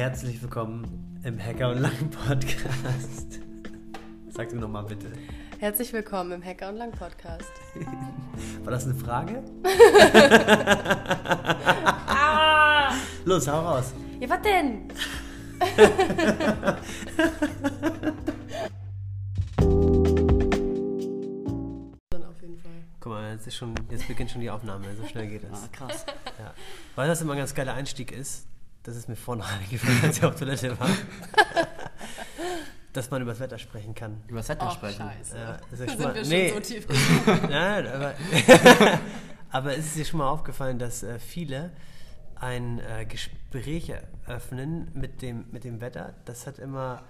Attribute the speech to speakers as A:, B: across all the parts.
A: Herzlich willkommen im Hacker und Lang Podcast. Sag du nochmal bitte.
B: Herzlich willkommen im Hacker und Lang Podcast.
A: War das eine Frage?
B: Ah!
A: Los, hau raus.
B: Ja, was denn? Dann auf jeden Fall.
A: Guck mal, jetzt, ist schon, jetzt beginnt schon die Aufnahme, so schnell geht
C: Ah,
A: das.
C: krass.
A: Ja. Weil das immer ein ganz geiler Einstieg ist, das ist mir vorhin noch eingefallen, als ich auf Toilette war, dass man über das Wetter sprechen kann.
C: Über das Wetter
B: Oh,
C: sprechen.
B: scheiße.
A: Ja, ist ja
B: Sind
A: schon
B: wir
A: mal,
B: schon
A: nee,
B: so tief?
A: Nein, aber, aber ist es dir schon mal aufgefallen, dass äh, viele ein äh, Gespräch eröffnen mit dem, mit dem Wetter? Das hat immer,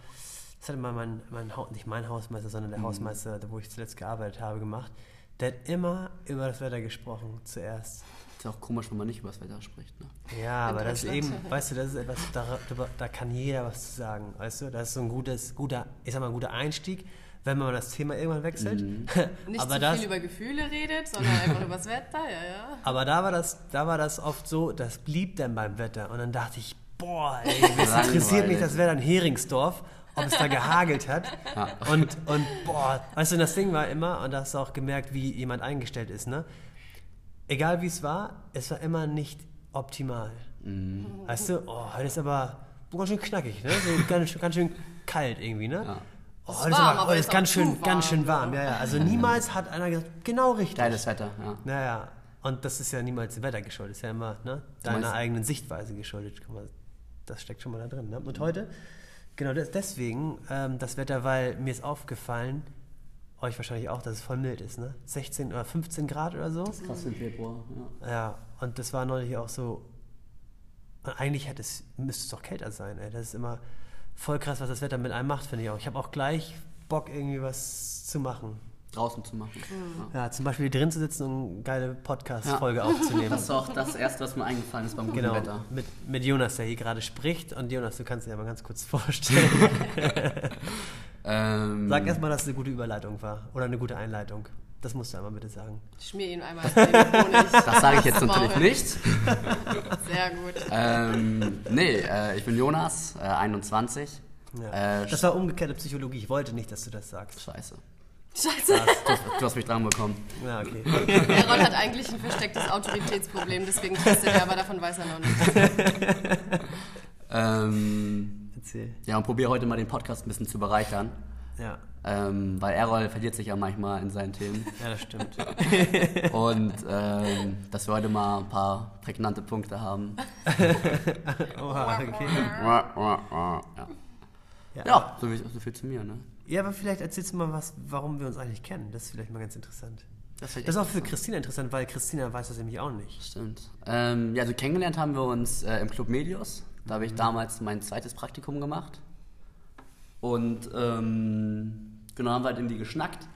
A: das hat immer mein, mein Haus, nicht mein Hausmeister, sondern der Hausmeister, wo ich zuletzt gearbeitet habe, gemacht. Der hat immer über das Wetter gesprochen zuerst.
C: Ist ja auch komisch, wenn man nicht über das Wetter spricht. Ne?
A: Ja, aber das ist eben, weißt du, das ist etwas, da, da, kann jeder was zu sagen, weißt du? Das ist so ein gutes, guter, ich sag mal, ein guter Einstieg, wenn man das Thema irgendwann wechselt.
B: Nicht
A: aber
B: zu
A: das,
B: viel über Gefühle redet, sondern einfach über das Wetter, ja, ja.
A: Aber da war das, da war das oft so, das blieb dann beim Wetter. Und dann dachte ich, boah, ey, es interessiert mich das Wetter in Heringsdorf, ob es da gehagelt hat. Und, und boah, weißt du, das Ding war immer, und da hast du auch gemerkt, wie jemand eingestellt ist, ne? Egal wie es war, es war immer nicht optimal. Weißt du, oh, heute ist aber ganz schön knackig, ne? So ganz, ganz schön kalt irgendwie, ne?
C: Ja.
A: Oh, heute ist,
B: warm,
A: aber, heute
B: ist
A: ist ganz schön,
B: zu
A: ganz schön
B: warm,
A: warm. Ja, ja. Also niemals hat einer gesagt, genau richtig.
C: Geiles Wetter, ja.
A: Naja, und das ist ja niemals dem Wetter geschuldet, ist ja immer ne, deiner eigenen Sichtweise geschuldet. Das steckt schon mal da drin. Ne? Und heute, genau deswegen ähm, das Wetter, weil mir ist aufgefallen, euch wahrscheinlich auch, dass es voll mild ist, ne? 16 oder 15 Grad oder so.
C: Krass im Februar, ja.
A: Ja, und das war neulich auch so. Und eigentlich hätte es, müsste es doch kälter sein, ey. Das ist immer voll krass, was das Wetter mit einem macht, finde ich auch. Ich habe auch gleich Bock, irgendwie was zu machen.
C: Draußen zu machen. Ja.
A: Ja, zum Beispiel drin zu sitzen und eine geile Podcast-Folge aufzunehmen.
C: Das ist auch das Erste, was mir eingefallen ist beim guten
A: Genau,
C: Wetter.
A: mit, mit Jonas, der hier gerade spricht. Und Jonas, du kannst dir ja mal ganz kurz vorstellen.
C: Ähm,
A: Sag erstmal, dass es eine gute Überleitung war. Oder eine gute Einleitung. Das musst du einmal bitte sagen.
B: Schmier ihn einmal Honig.
C: das sage ich jetzt natürlich nicht.
B: Sehr gut.
C: ähm, nee, äh, ich bin Jonas, äh, 21.
A: Ja.
C: Äh,
A: das war umgekehrte Psychologie. Ich wollte nicht, dass du das sagst.
C: Scheiße.
B: Scheiße.
C: Du, hast- du hast mich dran bekommen.
A: Ja, okay.
B: Errol hat eigentlich ein verstecktes Autoritätsproblem, deswegen testet er, aber davon weiß er noch nicht.
C: Ähm,
A: Erzähl.
C: ja, und probiere heute mal den Podcast ein bisschen zu bereichern.
A: Ja.
C: Ähm, weil Errol verliert sich ja manchmal in seinen Themen.
A: Ja, das stimmt.
C: Und ähm, dass wir heute mal ein paar prägnante Punkte haben.
A: Oha, okay.
C: Ja,
A: Ja,
C: ja so, viel, so viel zu mir, ne?
A: Ja, aber vielleicht erzählst du mal was, warum wir uns eigentlich kennen. Das ist vielleicht mal ganz interessant.
C: Das,
A: Das ist auch für Christina interessant, weil Christina weiß das nämlich auch nicht.
C: Stimmt. Ähm, ja, also kennengelernt haben wir uns äh, im Club Medios. Da
A: Mhm.
C: habe ich damals mein zweites Praktikum gemacht. Und ähm, genau, haben wir halt irgendwie geschnackt.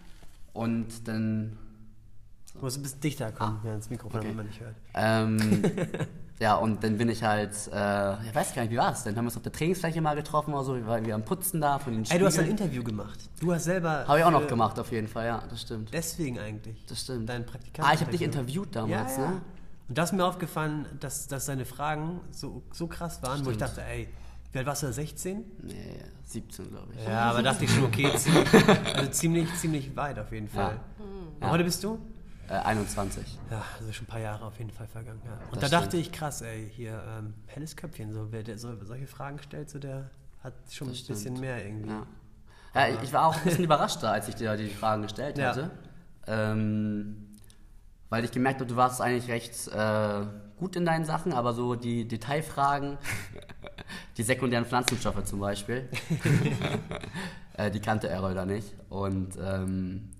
C: Und dann
A: Du musst ein bisschen dichter kommen, ja, ins Mikrofon,
C: Ah. Okay.
A: damit man nicht hört.
C: Ähm, ja, und dann bin ich halt, äh, ich weiß gar nicht, wie war es denn? Haben wir uns auf der Trainingsfläche mal getroffen oder so, wir waren irgendwie am Putzen da von den
A: Ey, du hast ein. Interview gemacht. Du hast selber.
C: Habe ich auch noch gemacht, auf jeden Fall, ja, das stimmt.
A: Deswegen eigentlich.
C: Das stimmt.
A: Dein Praktikant.
C: Ah, ich habe dich interviewt damals,
A: ja, ja.
C: ne?
A: Und da ist mir aufgefallen, dass, dass deine Fragen so, so krass waren, wo ich
C: Stimmt.
A: dachte, ey, wie alt warst du da? 16?
C: Nee, 17, glaube ich.
A: Ja, aber dachte ich schon, okay, ziemlich, also ziemlich, ziemlich weit auf jeden Fall. Und
C: Ja.
A: heute bist du?
C: Äh, 21.
A: Ja, also schon ein paar Jahre auf jeden Fall vergangen. Ja. Und
C: Das
A: da dachte
C: stimmt.
A: ich, krass, ey, hier, ähm, helles Köpfchen, so, wer der so, solche Fragen stellt, so der hat schon
C: Das
A: ein bisschen
C: stimmt.
A: mehr irgendwie.
C: Ja. Ja, ich, ich war auch ein bisschen überrascht da, als ich dir die Fragen gestellt
A: Ja.
C: hatte. Ähm, weil ich gemerkt habe, du warst eigentlich recht äh, gut in deinen Sachen, aber so die Detailfragen, die sekundären Pflanzenstoffe zum Beispiel, äh, die kannte Errol da nicht. Und ähm,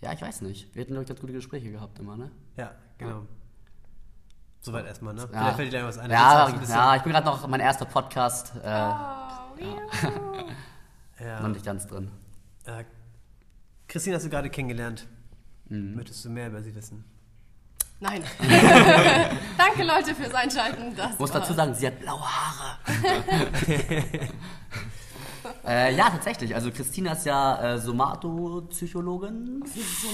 C: ja, ich weiß nicht. Wir hatten, glaube ich, ganz gute Gespräche gehabt immer, ne?
A: Ja, genau. Soweit erstmal, ne?
C: Ja,
A: Vielleicht fällt dir da was ein.
C: ja, ja, ich bin gerade noch mein erster Podcast, äh,
A: ja.
C: noch nicht ganz drin.
A: Äh, Christine hast du gerade kennengelernt.
C: Mhm.
A: Möchtest du mehr über sie wissen?
B: Nein. Danke, Leute, fürs Einschalten. Das
C: Ich muss
B: war's.
C: dazu sagen, sie hat blaue Haare. Äh, ja, tatsächlich. Also Christina ist ja äh, Somatopsychologin.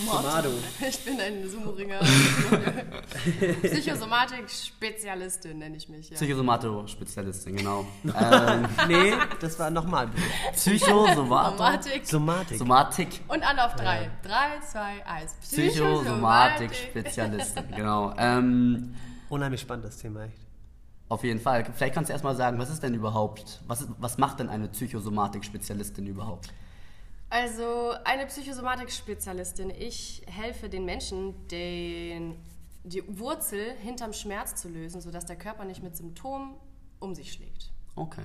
B: Somado. Ich bin ein Sumo-Ringer. Psychosomatik-Spezialistin nenne ich mich. Ja.
C: Psychosomato-Spezialistin, genau. ähm,
A: Nee, das war nochmal.
C: Psychosomato.
B: Somatik.
A: Somatik.
C: Somatik.
B: Und alle auf drei. Drei, zwei, eins.
C: Psychosomatik-Spezialistin, genau. Ähm,
A: Unheimlich spannend, das Thema, echt.
C: Auf jeden Fall. Vielleicht kannst du erstmal sagen, was ist denn überhaupt, was, ist, was macht denn eine Psychosomatik-Spezialistin überhaupt?
B: Also eine Psychosomatik-Spezialistin. Ich helfe den Menschen, den, die Wurzel hinterm Schmerz zu lösen, sodass der Körper nicht mit Symptomen um sich schlägt.
C: Okay.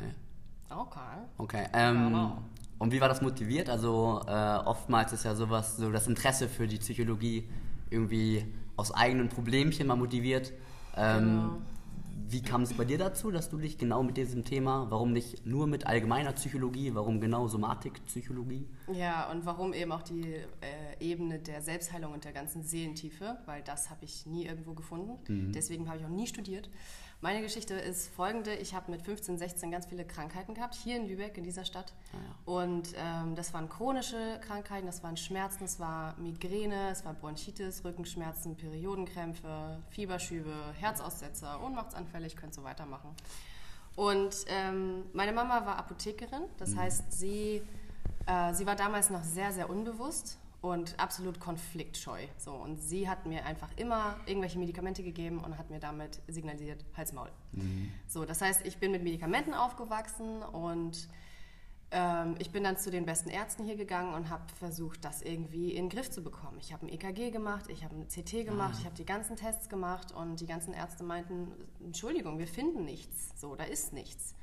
B: Okay.
C: Okay. Ähm. Und wie war das motiviert? Also äh, oftmals ist ja sowas, so das Interesse für die Psychologie irgendwie aus eigenen Problemchen mal motiviert. Ähm,
B: Genau.
C: Wie kam es bei dir dazu, dass du dich genau mit diesem Thema, warum nicht nur mit allgemeiner Psychologie, warum genau Somatikpsychologie?
B: Ja, und warum eben auch die äh, Ebene der Selbstheilung und der ganzen Seelentiefe, weil das habe ich nie irgendwo gefunden. Deswegen habe ich auch nie studiert. Meine Geschichte ist folgende. Ich habe mit 15, 16 ganz viele Krankheiten gehabt, hier in Lübeck, in dieser Stadt. Und ähm, das waren chronische Krankheiten, das waren Schmerzen, es war Migräne, es war Bronchitis, Rückenschmerzen, Periodenkrämpfe, Fieberschübe, Herzaussetzer, Ohnmachtsanfälle, ich könnte so weitermachen. Und ähm, meine Mama war Apothekerin, das heißt, sie, äh, sie war damals noch sehr, sehr unbewusst und absolut konfliktscheu. So, und sie hat mir einfach immer irgendwelche Medikamente gegeben und hat mir damit signalisiert, Hals, Maul. So, das heißt, ich bin mit Medikamenten aufgewachsen und ähm, ich bin dann zu den besten Ärzten hier gegangen und habe versucht, das irgendwie in den Griff zu bekommen. Ich habe ein EKG gemacht, ich habe ein CT gemacht, ich habe die ganzen Tests gemacht und die ganzen Ärzte meinten, Entschuldigung, wir finden nichts. So, da ist nichts.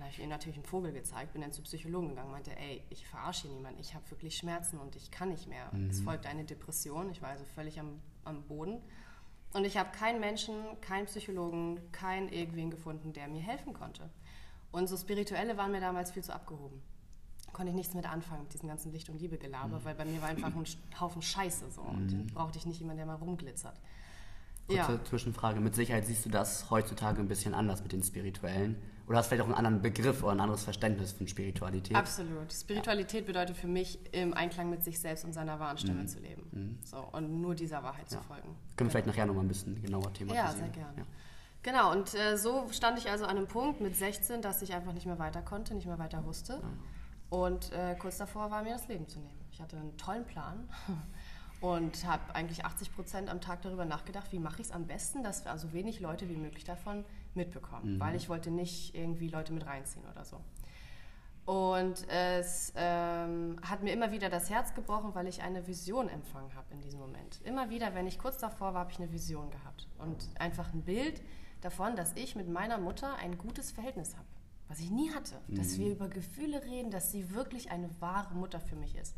B: Und da habe ich ihnen natürlich einen Vogel gezeigt, bin dann zu Psychologen gegangen, meinte, ey, ich verarsche hier niemanden, ich habe wirklich Schmerzen und ich kann nicht mehr. Es folgt eine Depression, ich war also völlig am, am Boden. Und ich habe keinen Menschen, keinen Psychologen, keinen irgendwen gefunden, der mir helfen konnte. Und so Spirituelle waren mir damals viel zu abgehoben. Konnte ich nichts mit anfangen, mit diesem ganzen Licht- und Liebe-Gelaber, weil bei mir war einfach ein Haufen Scheiße so. Und dann brauchte ich nicht jemanden, der mal rumglitzert.
C: Kurze
B: Ja.
C: Zwischenfrage. Mit Sicherheit siehst du das heutzutage ein bisschen anders mit den Spirituellen. Oder hast vielleicht auch einen anderen Begriff oder ein anderes Verständnis von Spiritualität.
B: Absolut. Spiritualität bedeutet für mich, im Einklang mit sich selbst und seiner wahren Stimme zu leben. So, und nur dieser Wahrheit zu folgen.
C: Können wir vielleicht nachher nochmal ein bisschen genauer thematisieren.
B: Ja, sehr gerne. Genau, und äh, so stand ich also an einem Punkt mit 16, dass ich einfach nicht mehr weiter konnte, nicht mehr weiter wusste. Und äh, kurz davor war mir das Leben zu nehmen. Ich hatte einen tollen Plan und habe eigentlich 80 Prozent am Tag darüber nachgedacht, wie mache ich es am besten, dass so wenig Leute wie möglich davon mitbekommen. Weil ich wollte nicht irgendwie Leute mit reinziehen oder so. Und es ähm, hat mir immer wieder das Herz gebrochen, weil ich eine Vision empfangen habe in diesem Moment. Immer wieder, wenn ich kurz davor war, habe ich eine Vision gehabt. Und einfach ein Bild davon, dass ich mit meiner Mutter ein gutes Verhältnis habe. Was ich nie hatte. Dass wir über Gefühle reden, dass sie wirklich eine wahre Mutter für mich ist.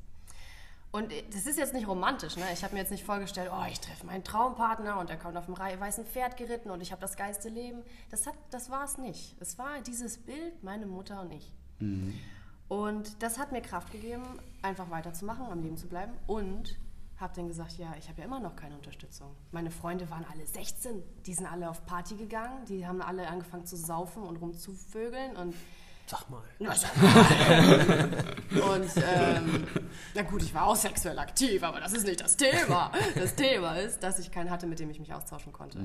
B: Und das ist jetzt nicht romantisch, ne? Ich habe mir jetzt nicht vorgestellt, oh, ich treffe meinen Traumpartner und er kommt auf dem weißen Pferd geritten und ich habe das geilste Leben. Das, hat, das war es nicht. Es war dieses Bild, meine Mutter und ich. Und das hat mir Kraft gegeben, einfach weiterzumachen, am Leben zu bleiben. Und habe dann gesagt, ja, ich habe ja immer noch keine Unterstützung. Meine Freunde waren alle 16, die sind alle auf Party gegangen, die haben alle angefangen zu saufen und rumzuvögeln und
A: Sag mal.
B: na, sag mal. Und ähm, na gut, ich war auch sexuell aktiv, aber das ist nicht das Thema. Das Thema ist, dass ich keinen hatte, mit dem ich mich austauschen konnte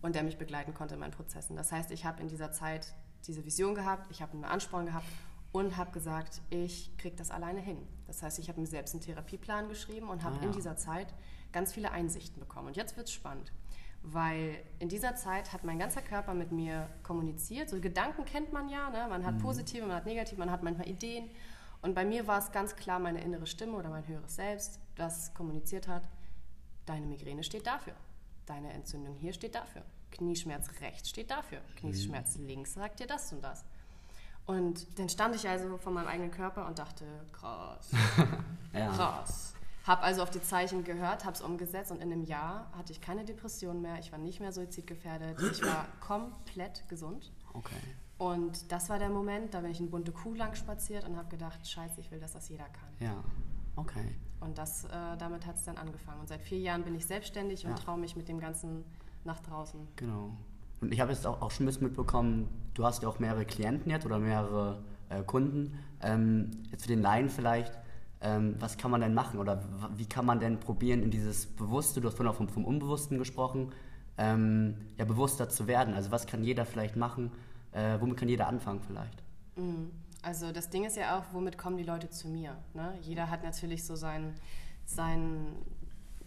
B: und der mich begleiten konnte in meinen Prozessen. Das heißt, ich habe in dieser Zeit diese Vision gehabt, ich habe einen Ansporn gehabt und habe gesagt, ich kriege das alleine hin. Das heißt, ich habe mir selbst einen Therapieplan geschrieben und habe
C: Ah, ja.
B: in dieser Zeit ganz viele Einsichten bekommen. Und jetzt wird es spannend. Weil in dieser Zeit hat mein ganzer Körper mit mir kommuniziert. So Gedanken kennt man ja, ne? man hat positive, man hat negative, man hat manchmal Ideen. Und bei mir war es ganz klar meine innere Stimme oder mein höheres Selbst, das kommuniziert hat, deine Migräne steht dafür. Deine Entzündung hier steht dafür. Knieschmerz rechts steht dafür. Knieschmerz links sagt dir das und das. Und dann stand ich also vor meinem eigenen Körper und dachte, krass, krass. Hab also auf die Zeichen gehört, habe es umgesetzt und in einem Jahr hatte ich keine Depression mehr, ich war nicht mehr suizidgefährdet, ich war komplett gesund.
C: Okay.
B: Und das war der Moment, da bin ich in bunte Kuh lang spaziert und habe gedacht, scheiße, ich will, dass das jeder kann.
C: Ja. Okay.
B: Und das, äh, damit hat es dann angefangen. Und seit vier Jahren bin ich selbstständig und
C: Ja.
B: traue mich mit dem Ganzen nach draußen.
C: Genau. Und ich habe jetzt auch, auch schon ein bisschen mitbekommen, du hast ja auch mehrere Klienten jetzt oder mehrere äh, Kunden. Ähm, jetzt für den Laien vielleicht, ähm, was kann man denn machen oder wie kann man denn probieren, in dieses Bewusste, du hast vorhin auch vom, vom Unbewussten gesprochen, ähm, ja, bewusster zu werden? Also was kann jeder vielleicht machen? Äh, womit kann jeder anfangen vielleicht?
B: Mhm. Also das Ding ist ja auch, womit kommen die Leute zu mir? Ne? Jeder hat natürlich so sein, sein,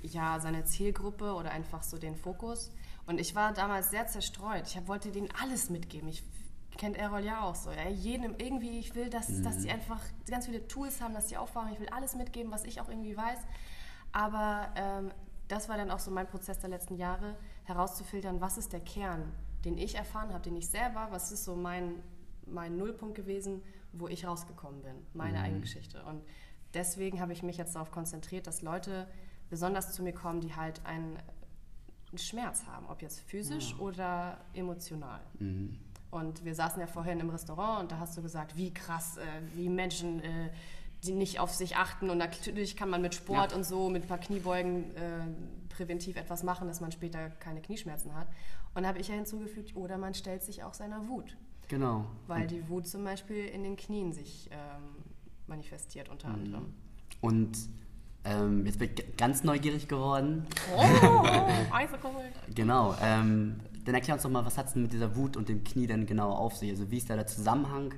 B: ja, seine Zielgruppe oder einfach so den Fokus. Und ich war damals sehr zerstreut. Ich wollte denen alles mitgeben. Ich kennt Errol ja auch so. Ja? Jedem irgendwie, ich will, dass, mhm. dass die einfach ganz viele Tools haben, dass die aufwachen. Ich will alles mitgeben, was ich auch irgendwie weiß. Aber ähm, das war dann auch so mein Prozess der letzten Jahre, herauszufiltern, was ist der Kern, den ich erfahren habe, den ich selber, was ist so mein, mein Nullpunkt gewesen, wo ich rausgekommen bin, meine mhm. eigene Geschichte. Und deswegen habe ich mich jetzt darauf konzentriert, dass Leute besonders zu mir kommen, die halt einen, einen Schmerz haben, ob jetzt physisch ja. oder emotional. Mhm. Und wir saßen ja vorhin im Restaurant und da hast du gesagt, wie krass, äh, wie Menschen, äh, die nicht auf sich achten. Und natürlich kann man mit Sport ja. und so, mit ein paar Kniebeugen äh, präventiv etwas machen, dass man später keine Knieschmerzen hat. Und da habe ich ja hinzugefügt, oder man stellt sich auch seiner Wut.
C: Genau.
B: Weil und die Wut zum Beispiel in den Knien sich ähm, manifestiert unter mhm. anderem.
C: Und ähm, jetzt bin ich ganz neugierig geworden. Oh,
B: Eisgeholt.
C: genau. Ähm, dann erklär uns doch mal, was hat es denn mit dieser Wut und dem Knie denn genau auf sich? Also wie ist da der Zusammenhang?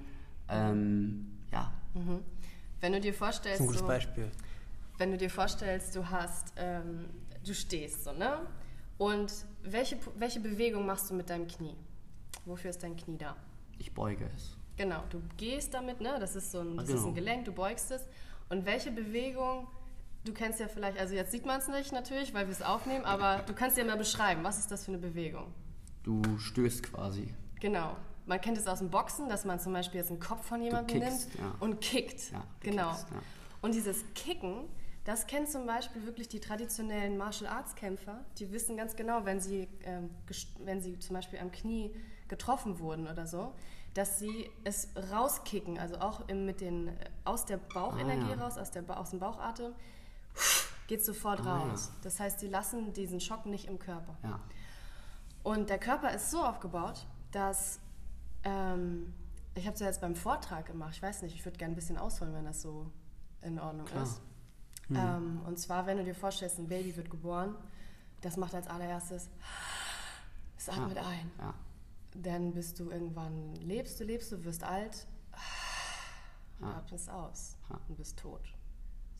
C: Ähm, ja.
B: Mhm. Wenn du dir vorstellst, das ist
A: ein gutes Beispiel.
B: wenn du dir vorstellst, du hast, ähm, du stehst so, ne? Und welche, welche Bewegung machst du mit deinem Knie? Wofür ist dein Knie da?
C: Ich beuge es.
B: Genau, du gehst damit, ne? Das ist so ein, das genau. ist ein Gelenk, du beugst es. Und welche Bewegung du kennst ja vielleicht, also jetzt sieht man es nicht natürlich, weil wir es aufnehmen, aber du kannst ja mal beschreiben, was ist das für eine Bewegung?
C: Du stößt quasi.
B: Genau. Man kennt es aus dem Boxen, dass man zum Beispiel jetzt einen Kopf von jemandem nimmt ja. und kickt. Ja, genau. Kickst, ja. Und dieses Kicken, das kennen zum Beispiel wirklich die traditionellen Martial Arts Kämpfer. Die wissen ganz genau, wenn sie, ähm, wenn sie zum Beispiel am Knie getroffen wurden oder so, dass sie es rauskicken, also auch im, mit den, aus der Bauchenergie ah, raus, aus, der, aus dem Bauchatem, geht sofort ah, raus. Das heißt, sie lassen diesen Schock nicht im Körper.
C: Ja.
B: Und der Körper ist so aufgebaut, dass ähm, ich habe es ja jetzt beim Vortrag gemacht. Ich weiß nicht, ich würde gerne ein bisschen ausholen, wenn das so in Ordnung Klar. ist. Mhm. Ähm, und zwar, wenn du dir vorstellst, ein Baby wird geboren, das macht als allererstes, es atmet ja. ein. Ja. Dann bist du irgendwann, lebst du, lebst du, wirst alt, ja. atmest aus und bist tot.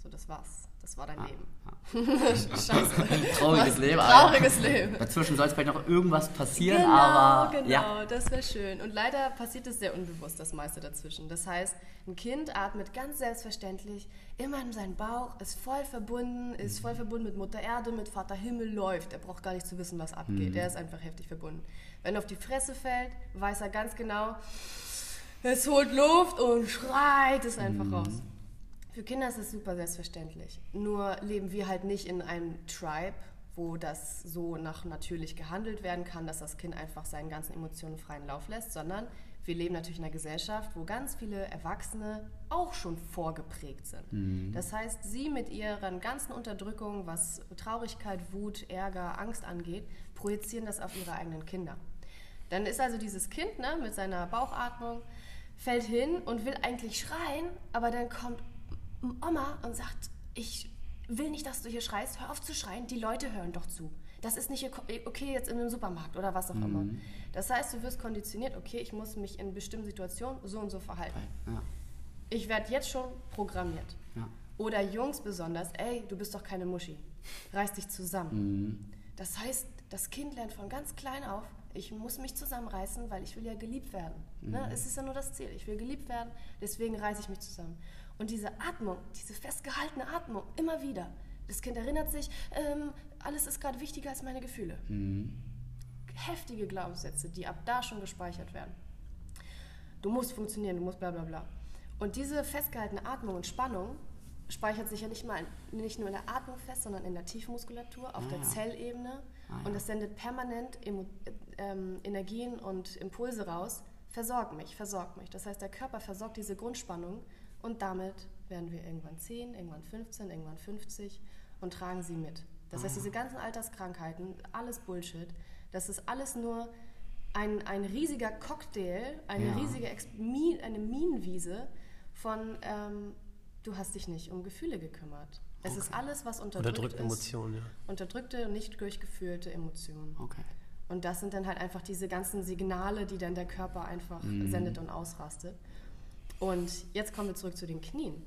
B: So, das war's. Das war dein ah, Leben. Ah.
C: Scheiße. Trauriges Leben.
B: Trauriges Leben.
C: Dazwischen soll es vielleicht noch irgendwas passieren,
B: genau,
C: aber.
B: Genau, ja. das wäre schön. Und leider passiert es sehr unbewusst, das meiste dazwischen. Das heißt, ein Kind atmet ganz selbstverständlich immer in seinen Bauch, ist voll verbunden, ist voll verbunden mit Mutter Erde, mit Vater Himmel, läuft. Er braucht gar nicht zu wissen, was abgeht. Mhm. Er ist einfach heftig verbunden. Wenn er auf die Fresse fällt, weiß er ganz genau, es holt Luft und schreit es einfach mhm. raus. Für Kinder ist es super selbstverständlich. Nur leben wir halt nicht in einem Tribe, wo das so nach natürlich gehandelt werden kann, dass das Kind einfach seinen ganzen Emotionen freien Lauf lässt, sondern wir leben natürlich in einer Gesellschaft, wo ganz viele Erwachsene auch schon vorgeprägt sind. Mhm. Das heißt, sie mit ihren ganzen Unterdrückungen, was Traurigkeit, Wut, Ärger, Angst angeht, projizieren das auf ihre eigenen Kinder. Dann ist also dieses Kind ne, mit seiner Bauchatmung, fällt hin und will eigentlich schreien, aber dann kommt Oma und sagt, ich will nicht, dass du hier schreist, hör auf zu schreien, die Leute hören doch zu. Das ist nicht okay jetzt in einem Supermarkt oder was auch mhm. immer. Das heißt, du wirst konditioniert, okay, ich muss mich in bestimmten Situationen so und so verhalten. Ja. Ich werde jetzt schon programmiert. Ja. Oder Jungs besonders, ey, du bist doch keine Muschi. Reiß dich zusammen. Mhm. Das heißt, das Kind lernt von ganz klein auf, ich muss mich zusammenreißen, weil ich will ja geliebt werden. Ne? Mhm. Ne? Es ist ja nur das Ziel. Ich will geliebt werden, deswegen reiße ich mich zusammen. Und diese Atmung, diese festgehaltene Atmung, immer wieder. Das Kind erinnert sich, ähm, alles ist gerade wichtiger als meine Gefühle. Mhm. Heftige Glaubenssätze, die ab da schon gespeichert werden. Du musst funktionieren, du musst bla bla bla. Und diese festgehaltene Atmung und Spannung speichert sich ja nicht, mal, nicht nur in der Atmung fest, sondern in der Tiefmuskulatur, auf ah, der ja. Zellebene. Ah. Und das sendet permanent Emo ähm, Energien und Impulse raus. Versorg mich, versorg mich. Das heißt, der Körper versorgt diese Grundspannung und damit werden wir irgendwann 10, irgendwann 15, irgendwann 50 und tragen sie mit. Das heißt, ah. diese ganzen Alterskrankheiten, alles Bullshit, das ist alles nur ein, ein riesiger Cocktail, eine
C: Ja.
B: riesige Ex Min, eine Minenwiese von ähm, du hast dich nicht um Gefühle gekümmert. Es ist alles, was unterdrückt
A: Unterdrückt
B: ist.
A: Emotionen, ja.
B: Unterdrückte, nicht durchgefühlte Emotionen.
C: Okay.
B: Und das sind dann halt einfach diese ganzen Signale, die dann der Körper einfach sendet und ausrastet. Und jetzt kommen wir zurück zu den Knien.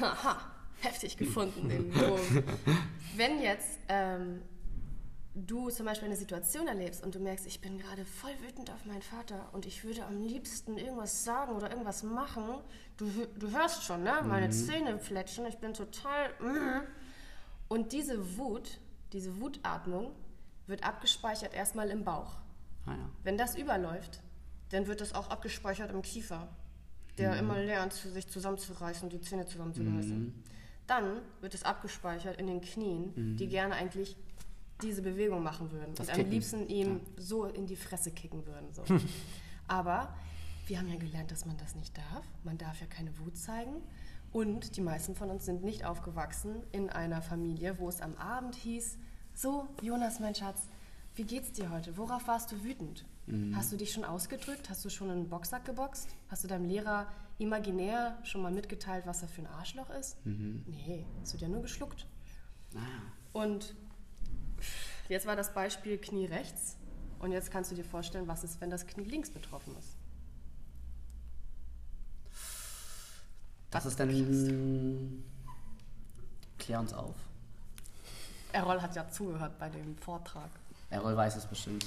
B: Haha, heftig gefunden den Wurm. Wenn jetzt ähm, du zum Beispiel eine Situation erlebst und du merkst, ich bin gerade voll wütend auf meinen Vater und ich würde am liebsten irgendwas sagen oder irgendwas machen, du, du hörst schon, ne? Meine Zähne fletschen, ich bin total... mm. Und diese Wut, diese Wutatmung wird abgespeichert erstmal im Bauch.
C: Ah, ja.
B: Wenn das überläuft, dann wird das auch abgespeichert im Kiefer, der immer lernt, sich zusammenzureißen die Zähne zusammenzureißen. Dann wird es abgespeichert in den Knien, die gerne eigentlich diese Bewegung machen würden
C: Das
B: und am
C: Kicken.
B: liebsten ihm so in die Fresse kicken würden. So. Aber wir haben ja gelernt, dass man das nicht darf. Man darf ja keine Wut zeigen. Und die meisten von uns sind nicht aufgewachsen in einer Familie, wo es am Abend hieß, so, Jonas, mein Schatz, wie geht's dir heute? Worauf warst du wütend? Hast du dich schon ausgedrückt? Hast du schon einen Boxsack geboxt? Hast du deinem Lehrer imaginär schon mal mitgeteilt, was er für ein Arschloch ist? Nee, es wird ja nur geschluckt.
C: Ah.
B: Und jetzt war das Beispiel Knie rechts. Und jetzt kannst du dir vorstellen, was ist, wenn das Knie links betroffen ist.
C: Das ist dann. Klär uns auf.
B: Errol hat ja zugehört bei dem Vortrag.
C: Errol weiß es bestimmt.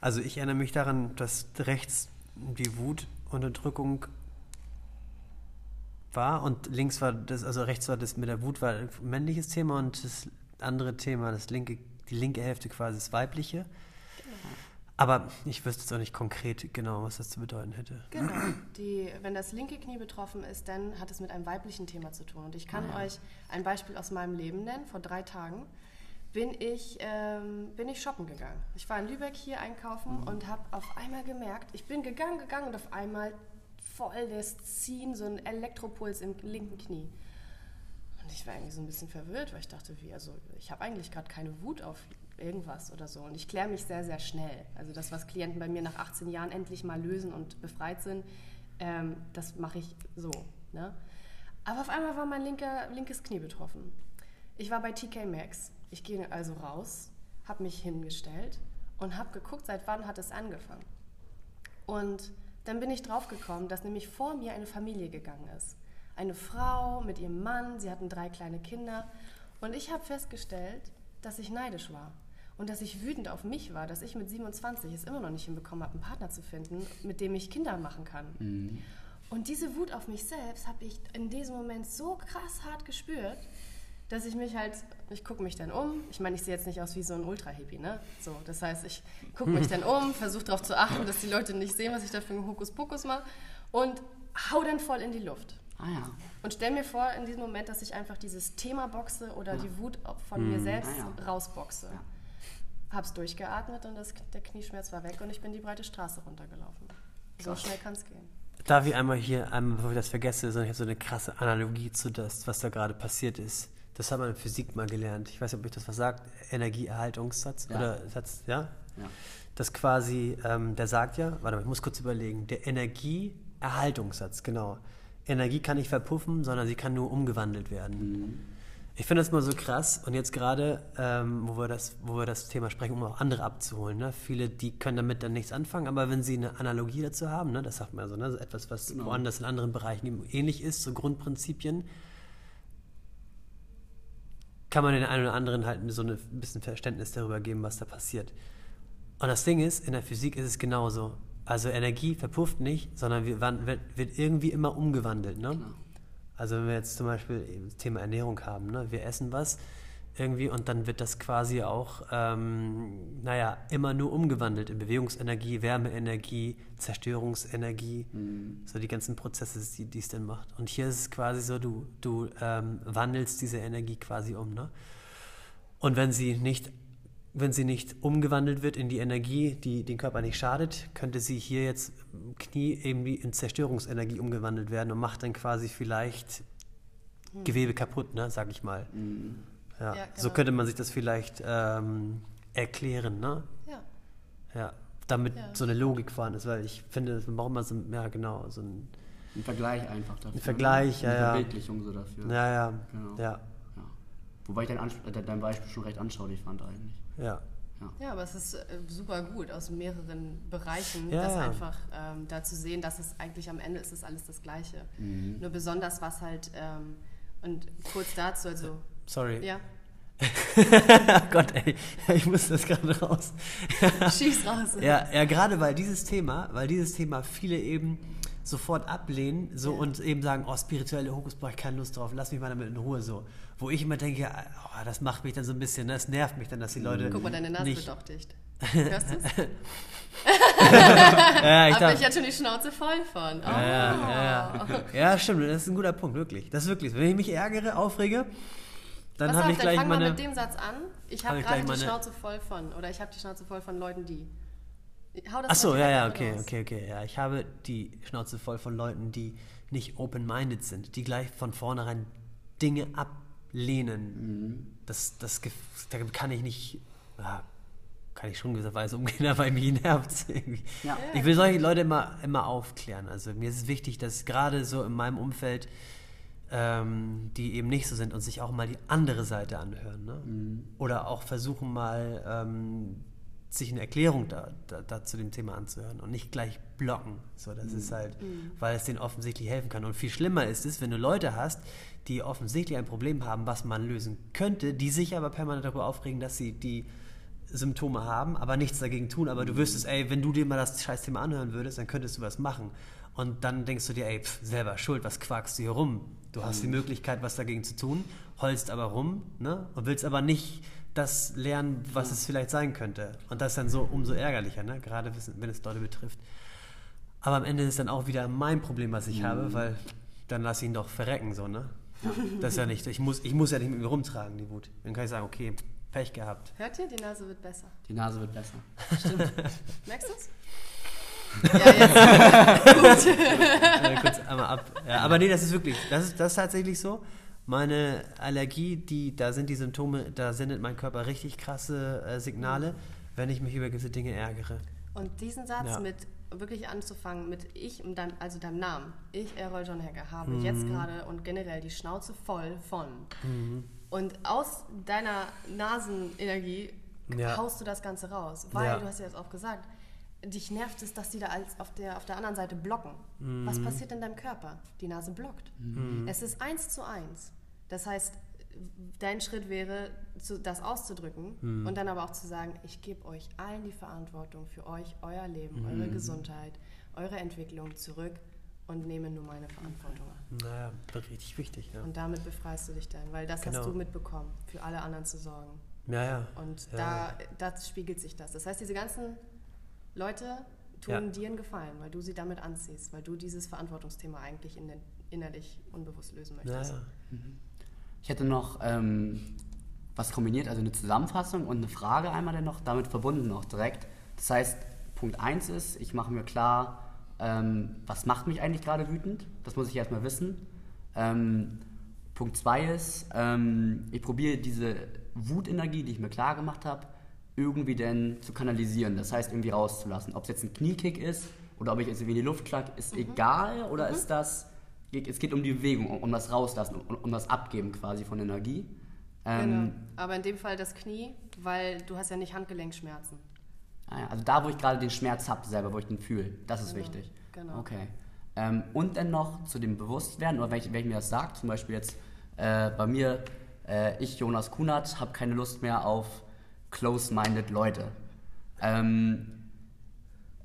A: Also ich erinnere mich daran, dass rechts die Wutunterdrückung war und links war das, also rechts war das mit der Wut war ein männliches Thema und das andere Thema, das linke, die linke Hälfte quasi das weibliche. Aber ich wüsste jetzt auch nicht konkret genau, was das zu bedeuten hätte.
B: Genau. Die, wenn das linke Knie betroffen ist, dann hat es mit einem weiblichen Thema zu tun. Und ich kann euch ein Beispiel aus meinem Leben nennen. Vor drei Tagen bin ich, ähm, bin ich shoppen gegangen. Ich war in Lübeck hier einkaufen und habe auf einmal gemerkt, ich bin gegangen, gegangen und auf einmal voll das Ziehen, so ein Elektropuls im linken Knie. Und ich war irgendwie so ein bisschen verwirrt, weil ich dachte, wie, also ich habe eigentlich gerade keine Wut auf irgendwas oder so. Und ich kläre mich sehr, sehr schnell. Also das, was Klienten bei mir nach 18 Jahren endlich mal lösen und befreit sind, ähm, das mache ich so. Ne? Aber auf einmal war mein linker, linkes Knie betroffen. Ich war bei TK Maxx. Ich gehe also raus, habe mich hingestellt und habe geguckt, seit wann hat es angefangen. Und dann bin ich draufgekommen, dass nämlich vor mir eine Familie gegangen ist. Eine Frau mit ihrem Mann, sie hatten drei kleine Kinder. Und ich habe festgestellt, dass ich neidisch war. Und dass ich wütend auf mich war, dass ich mit 27 es immer noch nicht hinbekommen habe, einen Partner zu finden, mit dem ich Kinder machen kann. Und diese Wut auf mich selbst habe ich in diesem Moment so krass hart gespürt, dass ich mich halt, ich gucke mich dann um. Ich meine, ich sehe jetzt nicht aus wie so ein Ultra-Hippie, ne? So, das heißt, ich gucke mich dann um, versuche darauf zu achten, dass die Leute nicht sehen, was ich da für einen Hokuspokus mache und hau dann voll in die Luft.
C: Ah ja.
B: Und stell mir vor, in diesem Moment, dass ich einfach dieses Thema boxe oder die Wut von mir selbst
C: ah ja.
B: rausboxe.
C: Ja.
B: Hab's durchgeatmet und das, der Knieschmerz war weg und ich bin die breite Straße runtergelaufen. So
C: Krass.
B: schnell kann's gehen.
A: Darf ich einmal hier, einmal, bevor ich das vergesse, sondern ich habe so eine krasse Analogie zu das, was da gerade passiert ist. Das haben wir in Physik mal gelernt. Ich weiß nicht, ob euch das was sagt. Energieerhaltungssatz
C: Ja.
A: oder Satz, ja?
C: Ja.
A: Das quasi, ähm, der sagt ja, warte mal, ich muss kurz überlegen, der Energieerhaltungssatz, genau. Energie kann nicht verpuffen, sondern sie kann nur umgewandelt werden. Ich finde das mal so krass und jetzt gerade, ähm, wo, wir das, wo wir das Thema sprechen, um auch andere abzuholen. Ne? Viele, die können damit dann nichts anfangen, aber wenn sie eine Analogie dazu haben, ne? das sagt man ja so, ne? so etwas, was
C: Genau.
A: woanders in anderen Bereichen ähnlich ist, so Grundprinzipien, kann man den einen oder anderen halt so ein bisschen Verständnis darüber geben, was da passiert. Und das Ding ist, in der Physik ist es genauso. Also Energie verpufft nicht, sondern wird, irgendwie immer umgewandelt. Ne?
C: Genau.
A: Also wenn wir jetzt zum Beispiel das Thema Ernährung haben, ne? wir essen was irgendwie und dann wird das quasi auch, ähm, naja, immer nur umgewandelt in Bewegungsenergie, Wärmeenergie, Zerstörungsenergie, so die ganzen Prozesse, die die es dann macht. Und hier ist es quasi so, du, du ähm, wandelst diese Energie quasi um. Ne? Und wenn sie nicht wenn sie nicht umgewandelt wird in die Energie, die den Körper nicht schadet, könnte sie hier jetzt Knie irgendwie in Zerstörungsenergie umgewandelt werden und macht dann quasi vielleicht Gewebe kaputt, ne, sag ich mal. Ja,
B: Ja,
A: So
B: genau.
A: könnte man sich das vielleicht ähm, erklären, ne?
B: Ja.
A: Ja, damit ja. so eine Logik vorhanden ist, weil ich finde, man braucht immer so, ja genau, so ein...
C: Ein Vergleich einfach
A: dafür. Ein Vergleich, ja,
C: eine
A: ja.
C: Verbildlichung so dafür.
A: Ja, ja, genau. ja. ja.
C: Wobei ich dein, äh, dein Beispiel schon recht anschaulich fand eigentlich.
A: Ja.
B: Ja. ja, aber es ist äh, super gut aus mehreren Bereichen, ja, das ja. einfach ähm, da zu sehen, dass es eigentlich am Ende ist es alles das Gleiche. Mhm. Nur besonders was halt, ähm, und kurz dazu, also.
A: Sorry.
B: Ja.
A: Gott, ey, ich muss das gerade raus.
B: Schieß raus.
A: Ja, ja, gerade weil dieses Thema, weil dieses Thema viele eben sofort ablehnen so ja. und eben sagen, oh, spirituelle Hokus brauche ich keine Lust drauf, lass mich mal damit in Ruhe so. Wo ich immer denke, oh, das macht mich dann so ein bisschen, das nervt mich dann, dass die Leute.
B: Guck mal, deine Nase
A: nicht
B: wird doch dicht. Hörst du es?
A: ja, ich
B: Habe ich jetzt schon die Schnauze voll von. Oh.
A: Ja, ja, ja. ja, stimmt, das ist ein guter Punkt, wirklich. Das ist wirklich. Wenn ich mich ärgere, aufrege, dann habe ich gleich
B: fang
A: meine.
B: Mal mit dem Satz an. Ich habe hab gerade die Schnauze voll von. Oder ich habe die Schnauze voll von Leuten, die.
A: Hau das Achso, ja, ja, okay, okay, okay. Ja, ich habe die Schnauze voll von Leuten, die nicht open-minded sind, die gleich von vornherein Dinge ablehnen. Mhm. Das, das, da kann ich nicht. Ja, kann ich schon gewisserweise umgehen, aber mich nervt es irgendwie. Ja. Ich will solche Leute immer, immer aufklären. Also mir ist es wichtig, dass gerade so in meinem Umfeld ähm, die eben nicht so sind und sich auch mal die andere Seite anhören. Ne? Mhm. Oder auch versuchen mal ähm, sich eine Erklärung da, da, da, zu dem Thema anzuhören und nicht gleich blocken. So, das mhm. ist halt, mhm. weil es denen offensichtlich helfen kann. Und viel schlimmer ist es, wenn du Leute hast, die offensichtlich ein Problem haben, was man lösen könnte, die sich aber permanent darüber aufregen, dass sie die Symptome haben, aber nichts dagegen tun. Aber du mhm. wüsstest, ey, wenn du dir mal das Scheißthema anhören würdest, dann könntest du was machen. Und dann denkst du dir, ey, pff, selber schuld, was quakst du hier rum? Du hast die mhm. Möglichkeit, was dagegen zu tun, holst aber rum ne? und willst aber nicht das lernen, was es vielleicht sein könnte. Und das ist dann so umso ärgerlicher, ne? gerade wenn es Leute betrifft. Aber am Ende ist dann auch wieder mein Problem, was ich mhm. habe, weil dann lass ihn doch verrecken, so, ne? Das ist ja nicht, ich muss, ich muss ja nicht mit mir rumtragen, die Wut. Dann kann ich sagen, okay, Pech gehabt.
B: Hört ihr? Die Nase wird besser.
C: Die Nase wird besser.
B: Stimmt. Merkst du es? Ja, jetzt.
A: Gut. kurz einmal ab. Ja, aber nee, das ist wirklich, das ist, das ist tatsächlich so. Meine Allergie, die, da sind die Symptome, da sendet mein Körper richtig krasse äh, Signale, wenn ich mich über gewisse Dinge ärgere.
B: Und diesen Satz ja. mit wirklich anzufangen mit ich und dann, also deinem Namen. Ich, Errol John Hacker, habe mhm. jetzt gerade und generell die Schnauze voll von. Mhm. Und aus deiner Nasenenergie ja. haust du das Ganze raus. Weil, ja. du hast ja jetzt auch gesagt, dich nervt es, dass die da als auf der, auf der anderen Seite blocken. Mhm. Was passiert in deinem Körper? Die Nase blockt. Mhm. Es ist eins zu eins. Das heißt, dein Schritt wäre, das auszudrücken mhm. und dann aber auch zu sagen, ich gebe euch allen die Verantwortung für euch, euer Leben, mhm. eure Gesundheit, eure Entwicklung zurück und nehme nur meine Verantwortung
A: an. Naja, richtig wichtig. Ja.
B: Und damit befreist du dich dann, weil das genau. hast du mitbekommen, für alle anderen zu sorgen.
A: Ja, ja.
B: Und
A: ja,
B: da, da spiegelt sich das. Das heißt, diese ganzen Leute tun ja. dir einen Gefallen, weil du sie damit anziehst, weil du dieses Verantwortungsthema eigentlich in den, innerlich unbewusst lösen möchtest. Ja, ja.
C: Mhm. Ich hätte noch ähm, was kombiniert, also eine Zusammenfassung und eine Frage einmal dann noch, damit verbunden noch direkt. Das heißt, Punkt 1 ist, ich mache mir klar, ähm, was macht mich eigentlich gerade wütend? Das muss ich erstmal wissen. Ähm, Punkt 2 ist, ähm, ich probiere diese Wutenergie, die ich mir klar gemacht habe, irgendwie denn zu kanalisieren, das heißt irgendwie rauszulassen. Ob es jetzt ein Kniekick ist oder ob ich jetzt irgendwie in die Luft klag, ist mhm. egal oder mhm. ist das, es geht um die Bewegung, um, um das Rauslassen, um, um, das Abgeben quasi von Energie.
B: Ähm, genau. Aber in dem Fall das Knie, weil du hast ja nicht Handgelenkschmerzen.
C: Ah also da, wo ich gerade den Schmerz habe selber, wo ich den fühle, das ist
B: genau.
C: wichtig.
B: Genau.
C: Okay. Ähm, und dann noch zu dem Bewusstwerden, oder wenn ich, wenn ich mir das sage, zum Beispiel jetzt äh, bei mir, äh, ich, Jonas Kunert, habe keine Lust mehr auf close-minded Leute. Ähm,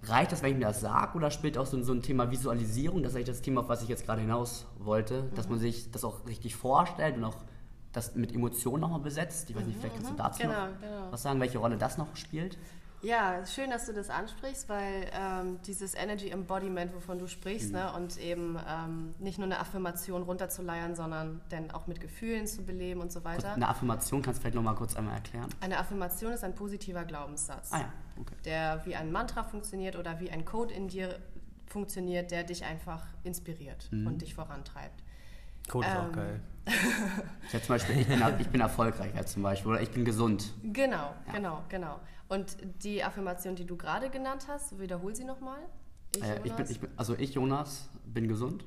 C: reicht das, wenn ich mir das sage, oder spielt auch so, so, ein Thema Visualisierung, das ist eigentlich das Thema, auf was ich jetzt gerade hinaus wollte, mhm. dass man sich das auch richtig vorstellt und auch das mit Emotionen nochmal besetzt? Ich weiß nicht, vielleicht kannst du mhm. dazu
B: genau,
C: noch
B: genau.
C: was sagen, welche Rolle das noch spielt?
B: Ja, schön, dass du das ansprichst, weil ähm, dieses Energy Embodiment, wovon du sprichst, mhm. ne, und eben ähm, nicht nur eine Affirmation runterzuleiern, sondern dann auch mit Gefühlen zu beleben und so weiter.
C: Eine Affirmation kannst du vielleicht nochmal kurz einmal erklären?
B: Eine Affirmation ist ein positiver Glaubenssatz,
C: ah, ja. okay.
B: der wie ein Mantra funktioniert oder wie ein Code in dir funktioniert, der dich einfach inspiriert mhm. und dich vorantreibt.
A: Code ist auch geil.
C: Ja, zum Beispiel, ich bin, ich bin erfolgreich zum Beispiel oder ich bin gesund.
B: Genau, genau, genau. Und die Affirmation, die du gerade genannt hast, wiederhol sie nochmal.
C: Ich, äh, ich, bin, ich bin, also ich, Jonas, bin gesund.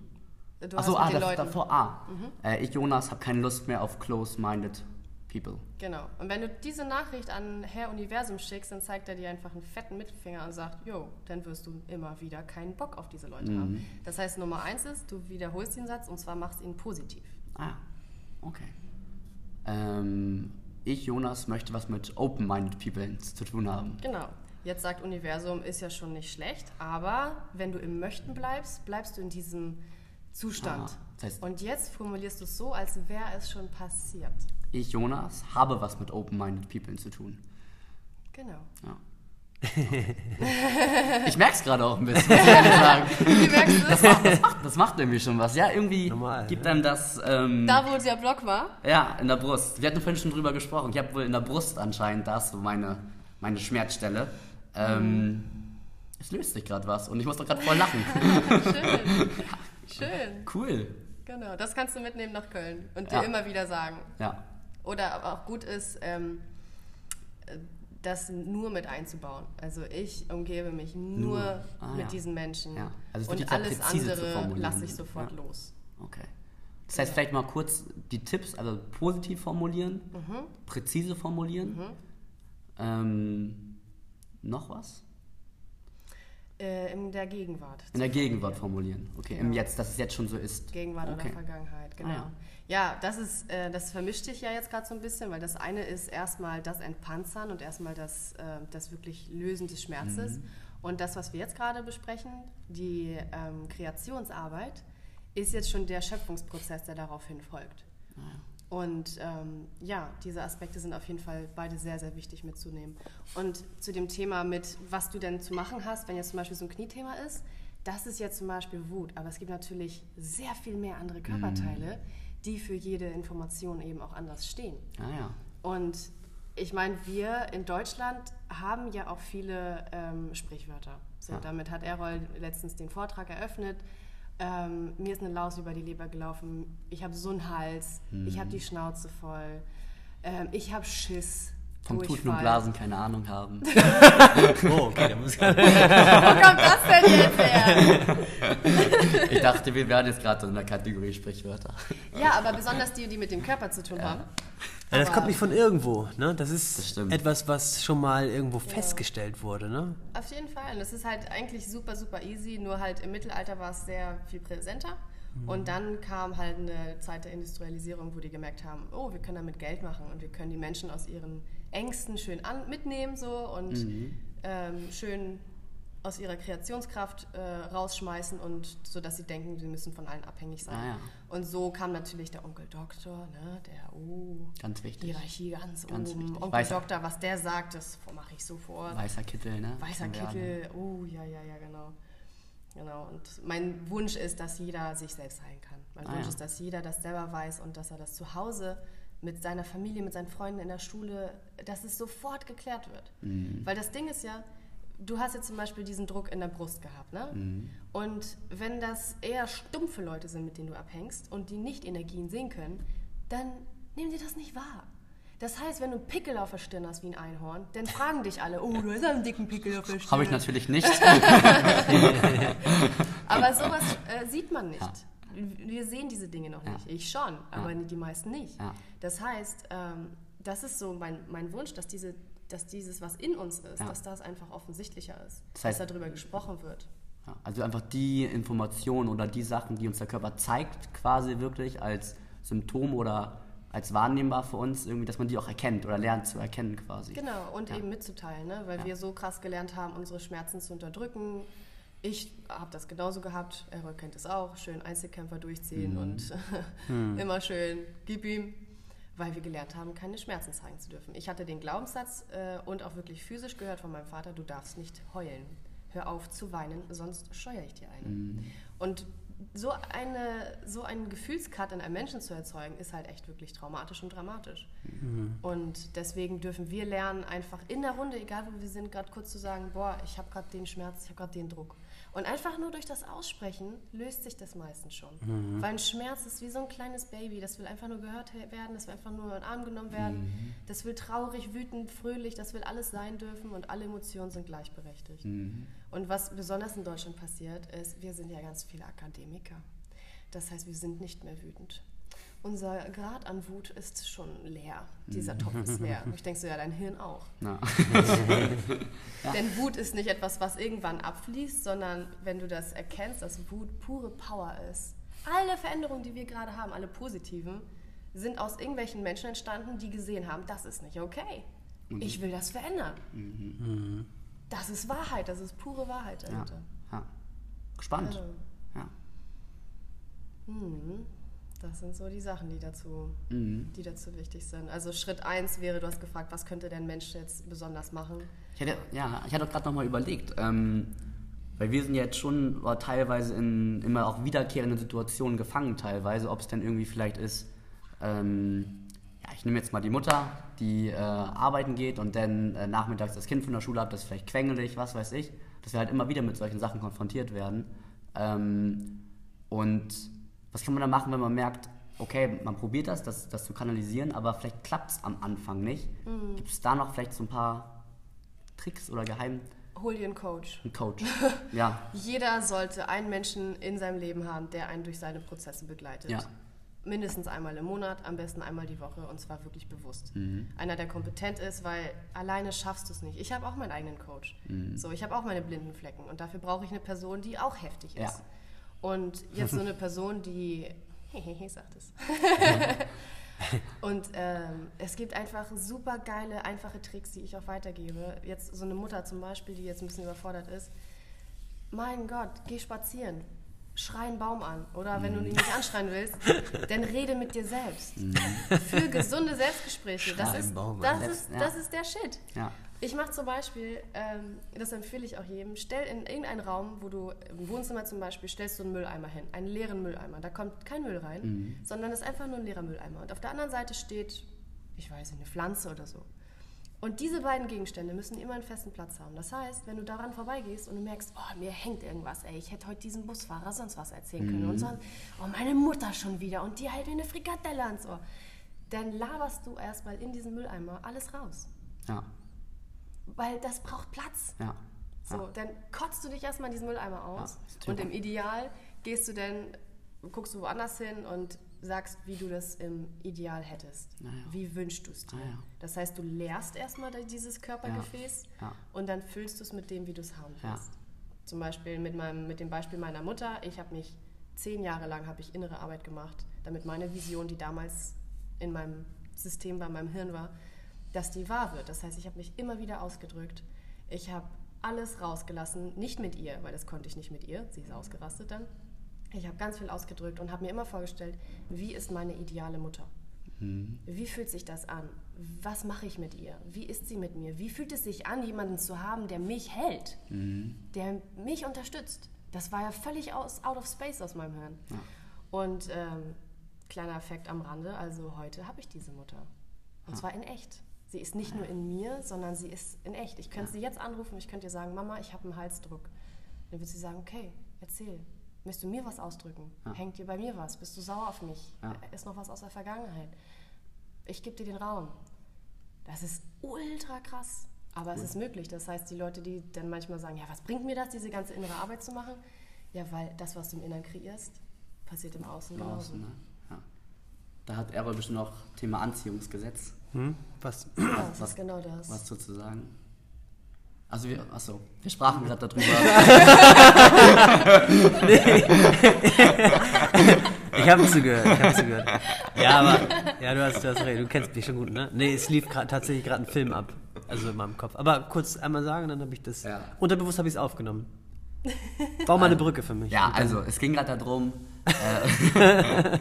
B: Du
C: Achso,
B: hast
C: ah, da- davor, ah. Äh, ich, Jonas, habe keine Lust mehr auf close-minded people.
B: Genau. Und wenn du diese Nachricht an Herr Universum schickst, dann zeigt er dir einfach einen fetten Mittelfinger und sagt, jo, dann wirst du immer wieder keinen Bock auf diese Leute haben. Das heißt, Nummer eins ist, du wiederholst den Satz und zwar machst ihn positiv.
C: Ah, okay. Ähm, ich, Jonas, möchte was mit open-minded people zu tun haben.
B: Genau. Jetzt sagt Universum, ist ja schon nicht schlecht, aber wenn du im Möchten bleibst, bleibst du in diesem Zustand.
C: Ah, das heißt-
B: und jetzt formulierst du es so, als wäre es schon passiert.
C: Ich, Jonas, habe was mit open-minded people zu tun.
B: Genau.
C: Ja. Ich merke es gerade auch ein bisschen, muss ich ehrlich sagen.
B: Wie merkst du
C: Das macht, das, macht, das macht irgendwie schon was. Ja, irgendwie
A: Normal,
C: gibt
A: ne?
C: einem das. Ähm,
B: Da, wo der Block war?
C: ja, in der Brust. Wir hatten vorhin schon drüber gesprochen. Ich habe wohl in der Brust anscheinend das, so meine, meine Schmerzstelle. Ähm, Es löst sich gerade was und ich muss doch gerade voll lachen.
B: Schön. Schön.
C: cool.
B: Genau. Das kannst du mitnehmen nach Köln und dir
C: Ja.
B: immer wieder sagen.
C: Ja.
B: Oder aber auch gut ist, ähm, äh, das nur mit einzubauen. Also ich umgebe mich nur,
C: Nur. Ah,
B: mit
C: ja.
B: diesen Menschen
C: Ja. Also
B: und alles andere lasse ich sofort
C: Ja.
B: los.
C: Okay. Das heißt, vielleicht mal kurz die Tipps, also positiv formulieren,
B: Mhm.
C: präzise formulieren. Ähm, noch was?
B: Äh, in der Gegenwart.
C: In der Gegenwart
B: formulieren.
C: Okay,
B: Genau.
C: im Jetzt, dass es jetzt schon so ist.
B: Gegenwart
C: okay.
B: oder Vergangenheit, genau.
C: Ah,
B: ja. das ist, äh, das vermischt sich ja jetzt gerade so ein bisschen, weil das eine ist erstmal das Entpanzern und erstmal das, äh, das wirklich Lösen des Schmerzes.
C: Mhm.
B: Und das, was wir jetzt gerade besprechen, die ähm, Kreationsarbeit, ist jetzt schon der Schöpfungsprozess, der daraufhin folgt.
C: Ah,
B: Und ähm, ja, diese Aspekte sind auf jeden Fall beide sehr, sehr wichtig mitzunehmen. Und zu dem Thema mit, was du denn zu machen hast, wenn jetzt zum Beispiel so ein Kniethema ist, das ist jetzt zum Beispiel Wut. Aber es gibt natürlich sehr viel mehr andere Körperteile, die für jede Information eben auch anders stehen.
C: Ah ja.
B: Und ich meine, wir in Deutschland haben ja auch viele ähm, Sprichwörter. So,
C: Ja.
B: Damit hat Errol letztens den Vortrag eröffnet. Ähm, mir ist eine Laus über die Leber gelaufen. Ich habe so einen Hals. Ich
C: Mhm.
B: habe die Schnauze voll. Ähm, ich habe Schiss.
C: Vom Tuten und. Blasen keine Ahnung haben.
A: Oh, okay, da muss ich
B: Wo kommt das denn jetzt her?
C: Ich dachte, wir wären jetzt gerade so in der Kategorie Sprichwörter.
B: Ja, aber besonders die, die mit dem Körper zu tun haben.
A: Ja, das kommt nicht von irgendwo, ne? Das ist
C: Das
A: etwas, was schon mal irgendwo festgestellt wurde, ne?
B: Auf jeden Fall. Und das ist halt eigentlich super, super easy. Nur halt im Mittelalter war es sehr viel präsenter. Und dann kam halt eine Zeit der Industrialisierung, wo die gemerkt haben, oh, wir können damit Geld machen und wir können die Menschen aus ihren Ängsten schön an mitnehmen so und ähm, schön aus ihrer Kreationskraft äh, rausschmeißen und so, dass sie denken, sie müssen von allen abhängig sein.
C: Ah, ja.
B: Und so kam natürlich der Onkel Doktor, ne, der, oh,
C: Ganz wichtig.
B: Hierarchie ganz,
C: Ganz
B: oben.
C: wichtig.
B: Onkel
C: Weißer-
B: Doktor, was der sagt, das mache ich sofort.
C: Weißer Kittel, ne?
B: Weißer. Kittel, oh ja, ja, ja, genau. Genau. Und mein Wunsch ist, dass jeder sich selbst heilen kann. Mein
C: Ah,
B: Wunsch
C: ja.
B: ist, dass jeder das selber weiß und dass er das zu Hause mit seiner Familie, mit seinen Freunden in der Schule, dass es sofort geklärt wird.
C: Mhm.
B: Weil das Ding ist ja, du hast jetzt zum Beispiel diesen Druck in der Brust gehabt, ne?
C: Mhm.
B: Und wenn das eher stumpfe Leute sind, mit denen du abhängst und die nicht Energien sehen können, dann nehmen die das nicht wahr. Das heißt, wenn du einen Pickel auf der Stirn hast wie ein Einhorn, dann fragen dich alle, oh, du hast einen dicken Pickel auf der Stirn.
C: Habe ich natürlich nicht.
B: Aber sowas äh, sieht man nicht. Wir sehen diese Dinge noch
C: Ja.
B: nicht. Ich schon, aber
C: Ja.
B: die meisten nicht.
C: Ja.
B: Das heißt, ähm, das ist so mein, mein Wunsch, dass, diese, dass dieses, was in uns ist,
C: Ja.
B: dass das einfach offensichtlicher ist.
C: Das heißt-
B: dass darüber gesprochen wird.
C: Ja, also einfach die Informationen oder die Sachen, die uns der Körper zeigt, quasi wirklich als Symptom oder als wahrnehmbar für uns, irgendwie, dass man die auch erkennt oder lernt zu erkennen quasi.
B: Genau, und
C: Ja.
B: eben mitzuteilen, ne? weil wir so krass gelernt haben, unsere Schmerzen zu unterdrücken. Ich habe das genauso gehabt, Errol kennt es auch, schön Einzelkämpfer durchziehen
C: Mhm.
B: und immer schön, gib ihm, weil wir gelernt haben, keine Schmerzen zeigen zu dürfen. Ich hatte den Glaubenssatz äh, und auch wirklich physisch gehört von meinem Vater, du darfst nicht heulen. Hör auf zu weinen, sonst scheuere ich dir eine.
C: Mhm.
B: Und so, eine, so einen Gefühlscut in einem Menschen zu erzeugen, ist halt echt wirklich traumatisch und dramatisch. Mhm. Und deswegen dürfen wir lernen, einfach in der Runde, egal wo wir sind, gerade kurz zu sagen, boah, ich habe gerade den Schmerz, ich habe gerade den Druck. Und einfach nur durch das Aussprechen löst sich das meistens schon. Mhm. Weil ein Schmerz ist wie so ein kleines Baby, das will einfach nur gehört werden, das will einfach nur in den Arm genommen werden, mhm. das will traurig, wütend, fröhlich, das will alles sein dürfen und alle Emotionen sind gleichberechtigt. Mhm. Und was besonders in Deutschland passiert, ist, wir sind ja ganz viele Akademiker. Das heißt, wir sind nicht mehr wütend unser Grad an Wut ist schon leer. Dieser Topf ist leer. Und ich denke so, ja, dein Hirn auch. ja. Denn Wut ist nicht etwas, was irgendwann abfließt, sondern wenn du das erkennst, dass Wut pure Power ist. Alle Veränderungen, die wir gerade haben, alle positiven, sind aus irgendwelchen Menschen entstanden, die gesehen haben, das ist nicht okay. Mhm. Ich will das verändern. Mhm. Das ist Wahrheit, das ist pure Wahrheit dahinter.
C: Ja. ja. Spannend. Ja.
B: Mhm. Das sind so die Sachen, die dazu, mhm. die dazu wichtig sind. Also Schritt 1 wäre, du hast gefragt, was könnte der Mensch jetzt besonders machen?
C: Ich hatte, ja, ich hatte gerade nochmal überlegt, ähm, weil wir sind jetzt schon teilweise in immer auch wiederkehrenden Situationen gefangen teilweise, ob es dann irgendwie vielleicht ist, ähm, ja, ich nehme jetzt mal die Mutter, die äh, arbeiten geht und dann äh, nachmittags das Kind von der Schule hat, das ist vielleicht quengelig, was weiß ich, dass wir halt immer wieder mit solchen Sachen konfrontiert werden. Ähm, und was kann man da machen, wenn man merkt, okay, man probiert das, das, das zu kanalisieren, aber vielleicht klappt es am Anfang nicht? Mhm. Gibt es da noch vielleicht so ein paar Tricks oder Geheim?
B: Hol dir einen Coach.
C: Ein Coach, ja.
B: Jeder sollte einen Menschen in seinem Leben haben, der einen durch seine Prozesse begleitet. Ja. Mindestens einmal im Monat, am besten einmal die Woche und zwar wirklich bewusst. Mhm. Einer, der kompetent ist, weil alleine schaffst du es nicht. Ich habe auch meinen eigenen Coach. Mhm. So, ich habe auch meine blinden Flecken und dafür brauche ich eine Person, die auch heftig ist. Ja. Und jetzt so eine Person, die, hehehe, sagt es. und ähm, es gibt einfach super geile, einfache Tricks, die ich auch weitergebe. Jetzt so eine Mutter zum Beispiel, die jetzt ein bisschen überfordert ist. Mein Gott, geh spazieren. Schrei einen Baum an. Oder wenn du ihn nicht anschreien willst, dann rede mit dir selbst. Mhm. Für gesunde Selbstgespräche. Das ist, das, ist, das ist der Shit. Ja. Ich mache zum Beispiel, ähm, das empfehle ich auch jedem, stell in irgendeinen Raum, wo du im Wohnzimmer zum Beispiel stellst du einen Mülleimer hin, einen leeren Mülleimer. Da kommt kein Müll rein, mhm. sondern es ist einfach nur ein leerer Mülleimer. Und auf der anderen Seite steht, ich weiß nicht, eine Pflanze oder so. Und diese beiden Gegenstände müssen immer einen festen Platz haben. Das heißt, wenn du daran vorbeigehst und du merkst, oh, mir hängt irgendwas, ey, ich hätte heute diesem Busfahrer sonst was erzählen können mhm. und sonst, oh, meine Mutter schon wieder und die hält mir eine Frikadelle ans Ohr, dann laberst du erstmal in diesen Mülleimer alles raus. Ja weil das braucht Platz. Ja. So, ja. dann kotzt du dich erstmal in diesen Mülleimer aus ja, und im Ideal gehst du dann, guckst du woanders hin und sagst, wie du das im Ideal hättest. Ja. Wie wünschst du es dir? Ja. Das heißt, du leerst erstmal dieses Körpergefäß und dann füllst du es mit dem, wie du es haben willst. Zum Beispiel mit, meinem, mit dem Beispiel meiner Mutter. Ich habe mich zehn Jahre lang habe ich innere Arbeit gemacht, damit meine Vision, die damals in meinem System bei meinem Hirn war, dass die wahr wird. Das heißt, ich habe mich immer wieder ausgedrückt. Ich habe alles rausgelassen, nicht mit ihr, weil das konnte ich nicht mit ihr. Sie ist ausgerastet dann. Ich habe ganz viel ausgedrückt und habe mir immer vorgestellt, wie ist meine ideale Mutter? Mhm. Wie fühlt sich das an? Was mache ich mit ihr? Wie ist sie mit mir? Wie fühlt es sich an, jemanden zu haben, der mich hält, mhm. der mich unterstützt? Das war ja völlig aus, out of space aus meinem Hirn. Ja. Und ähm, kleiner Effekt am Rande, also heute habe ich diese Mutter. Und ja. zwar in echt. Sie ist nicht nur in mir, sondern sie ist in echt. Ich könnte ja. sie jetzt anrufen, ich könnte ihr sagen, Mama, ich habe einen Halsdruck. Dann würde sie sagen, okay, erzähl. Möchtest du mir was ausdrücken? Ja. Hängt dir bei mir was? Bist du sauer auf mich? Ja. Ist noch was aus der Vergangenheit? Ich gebe dir den Raum. Das ist ultra krass. Aber cool. es ist möglich. Das heißt, die Leute, die dann manchmal sagen, ja, was bringt mir das, diese ganze innere Arbeit zu machen? Ja, weil das, was du im Inneren kreierst, passiert im Außen genauso. Außen, ne? ja.
C: Da hat Errol bestimmt auch Thema Anziehungsgesetz.
A: Hm? Was?
B: Ja, das was, ist genau das.
C: Was sozusagen? Also wir, achso, wir sprachen gerade darüber.
A: ich habe zugehört, ich habe zugehört. Ja, aber, ja, du hast, du hast recht, du kennst mich schon gut, ne? Nee, es lief grad, tatsächlich gerade ein Film ab, also in meinemIp. Aber kurz einmal sagen, dann habe ich das, ja. unterbewusst habe ich es aufgenommen. Bau mal eine Brücke für mich.
C: Ja, also es ging gerade darum, äh,